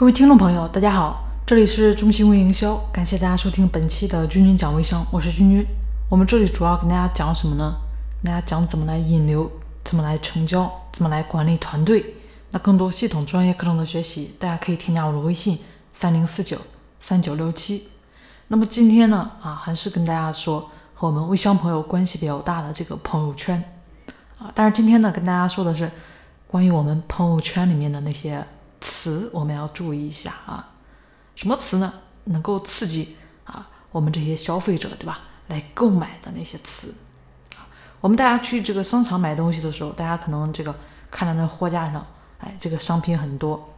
各位听众朋友，大家好，这里是中心微营销，感谢大家收听本期的君君讲微商，我是君君。我们这里主要跟大家讲什么呢？跟大家讲怎么来引流，怎么来成交，怎么来管理团队。那更多系统专业课程的学习，大家可以添加我的微信三零四九三九六七。那么今天呢，啊，还是跟大家说和我们微商朋友关系比较大的这个朋友圈啊。但是今天呢，跟大家说的是关于我们朋友圈里面的那些。词我们要注意一下啊，什么词呢？能够刺激啊我们这些消费者对吧来购买的那些词。我们大家去这个商场买东西的时候，大家可能这个看到那货架上，哎，这个商品很多，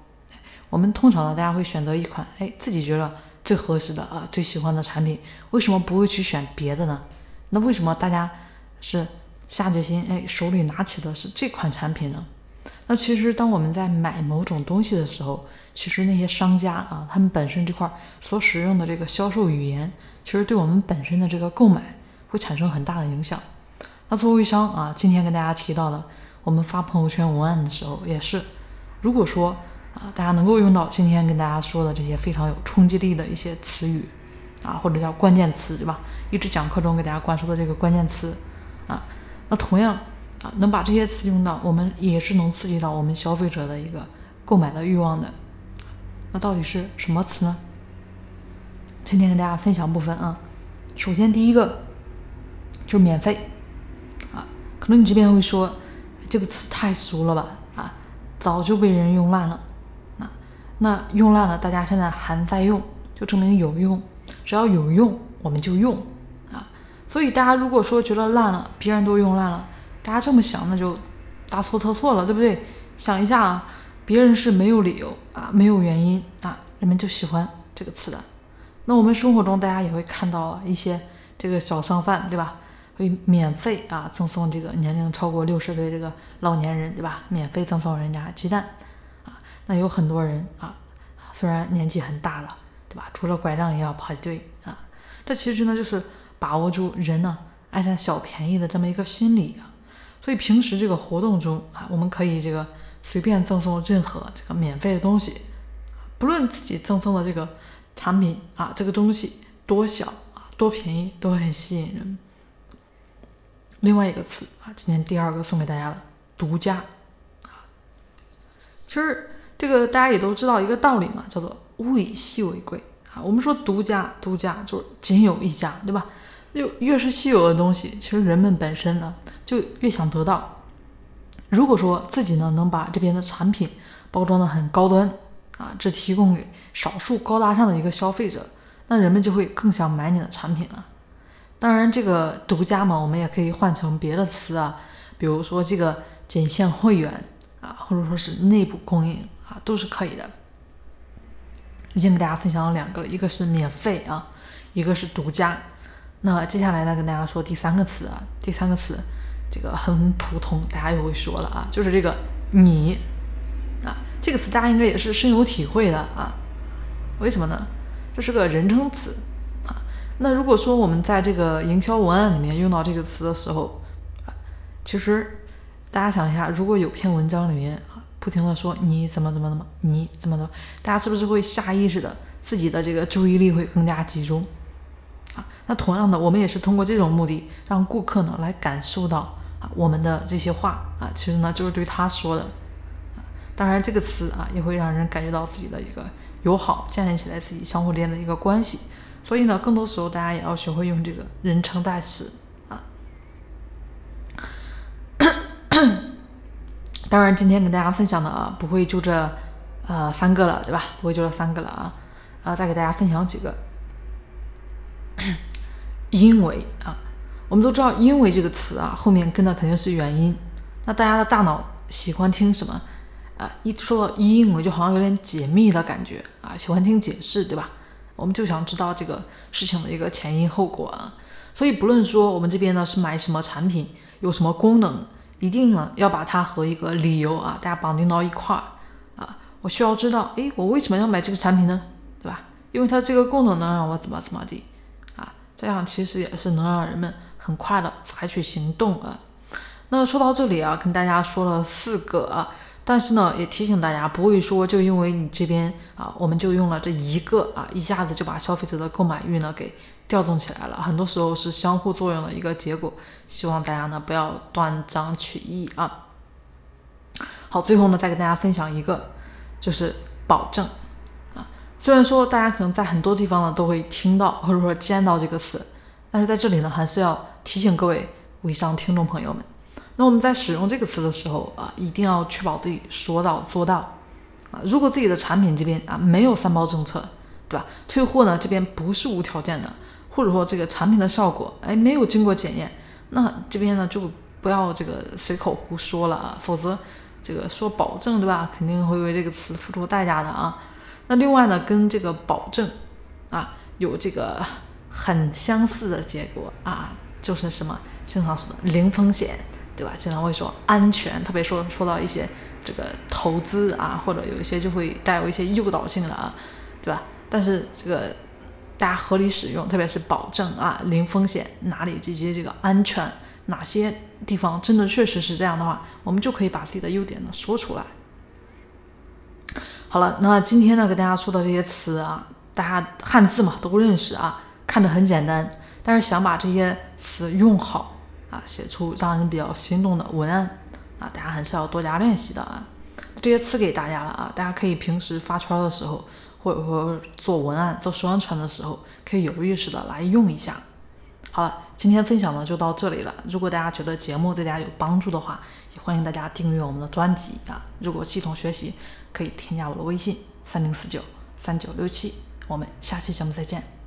我们通常呢，大家会选择一款哎自己觉得最合适的啊最喜欢的产品，为什么不会去选别的呢？那为什么大家是下决心哎手里拿起的是这款产品呢？那其实，当我们在买某种东西的时候，其实那些商家啊，他们本身这块所使用的这个销售语言，其实对我们本身的这个购买会产生很大的影响。那作为微商啊，今天跟大家提到的，我们发朋友圈文案的时候，也是，如果说啊，大家能够用到今天跟大家说的这些非常有冲击力的一些词语啊，或者叫关键词，对吧？一直讲课中给大家灌输的这个关键词啊，那同样。啊，能把这些词用到，我们也是能刺激到我们消费者的一个购买的欲望的。那到底是什么词呢？今天跟大家分享部分啊。首先第一个就是免费啊，可能你这边会说这个词太俗了吧啊，早就被人用烂了。那那用烂了，大家现在还在用，就证明有用。只要有用，我们就用啊。所以大家如果说觉得烂了，别人都用烂了。大家这么想，那就大错特错了，对不对？想一下啊，别人是没有理由啊，没有原因啊，人们就喜欢这个词的。那我们生活中，大家也会看到一些这个小商贩，对吧？会免费啊赠送这个年龄超过六十岁这个老年人，对吧？免费赠送人家鸡蛋啊。那有很多人啊，虽然年纪很大了，对吧？拄着拐杖也要排队啊。这其实呢，就是把握住人呢爱占小便宜的这么一个心理啊。所以平时这个活动中啊，我们可以这个随便赠送任何这个免费的东西，不论自己赠送的这个产品啊，这个东西多小啊，多便宜，都很吸引人。另外一个词啊，今天第二个送给大家的独家啊，其实这个大家也都知道一个道理嘛，叫做物以稀为贵啊。我们说独家，独家就是仅有一家，对吧？就越是稀有的东西，其实人们本身呢就越想得到。如果说自己呢能把这边的产品包装的很高端啊，只提供给少数高大上的一个消费者，那人们就会更想买你的产品了。当然，这个独家嘛，我们也可以换成别的词啊，比如说这个仅限会员啊，或者说是内部供应啊，都是可以的。已经给大家分享了两个了，一个是免费啊，一个是独家。那接下来呢，跟大家说第三个词啊，第三个词，这个很普通，大家又会说了啊，就是这个你啊，这个词大家应该也是深有体会的啊。为什么呢？这是个人称词啊。那如果说我们在这个营销文案里面用到这个词的时候啊，其实大家想一下，如果有篇文章里面啊，不停的说你怎么怎么怎么，你怎么怎么，大家是不是会下意识的自己的这个注意力会更加集中？啊那同样的，我们也是通过这种目的，让顾客呢来感受到啊我们的这些话啊，其实呢就是对他说的啊。当然，这个词啊也会让人感觉到自己的一个友好，建立起来自己相互之间的一个关系。所以呢，更多时候大家也要学会用这个人称代词啊。当然，今天跟大家分享的啊，不会就这呃三个了，对吧？不会就这三个了啊啊，再给大家分享几个。因为啊，我们都知道“因为”这个词啊，后面跟的肯定是原因。那大家的大脑喜欢听什么啊？一说到“因为”，就好像有点解密的感觉啊，喜欢听解释，对吧？我们就想知道这个事情的一个前因后果啊。所以不论说我们这边呢是买什么产品，有什么功能，一定呢要把它和一个理由啊，大家绑定到一块儿啊。我需要知道，诶，我为什么要买这个产品呢？对吧？因为它这个功能能让我怎么怎么地。这样其实也是能让人们很快的采取行动啊。那说到这里啊，跟大家说了四个啊但是呢，也提醒大家，不会说就因为你这边啊，我们就用了这一个啊，一下子就把消费者的购买欲呢给调动起来了。很多时候是相互作用的一个结果。希望大家呢不要断章取义啊。好，最后呢再给大家分享一个，就是保证。虽然说大家可能在很多地方呢都会听到或者说见到这个词，但是在这里呢还是要提醒各位微商听众朋友们。那我们在使用这个词的时候啊，一定要确保自己说到做到啊。如果自己的产品这边啊没有三包政策，对吧？退货呢这边不是无条件的，或者说这个产品的效果哎没有经过检验，那这边呢就不要这个随口胡说了啊，否则这个说保证对吧，肯定会为这个词付出代价的啊。那另外呢，跟这个保证啊有这个很相似的结果啊，就是什么经常说的零风险。对吧？经常会说安全，特别说说到一些这个投资啊，或者有一些就会带有一些诱导性的啊，对吧？但是这个大家合理使用，特别是保证啊零风险，哪里这些这个安全，哪些地方真的确实是这样的话，我们就可以把自己的优点呢说出来。好了，那今天呢跟大家说的这些词啊，大家汉字嘛都认识啊，看着很简单，但是想把这些词用好。啊，写出让人比较心动的文案啊，大家还是要多加练习的啊。这些词给大家了啊，大家可以平时发圈的时候，或者说做文案、做宣传的时候，可以有意识的来用一下。好了，今天分享呢就到这里了。如果大家觉得节目对大家有帮助的话，也欢迎大家订阅我们的专辑啊。如果系统学习，可以添加我的微信三零四九三九六七。我们下期节目再见。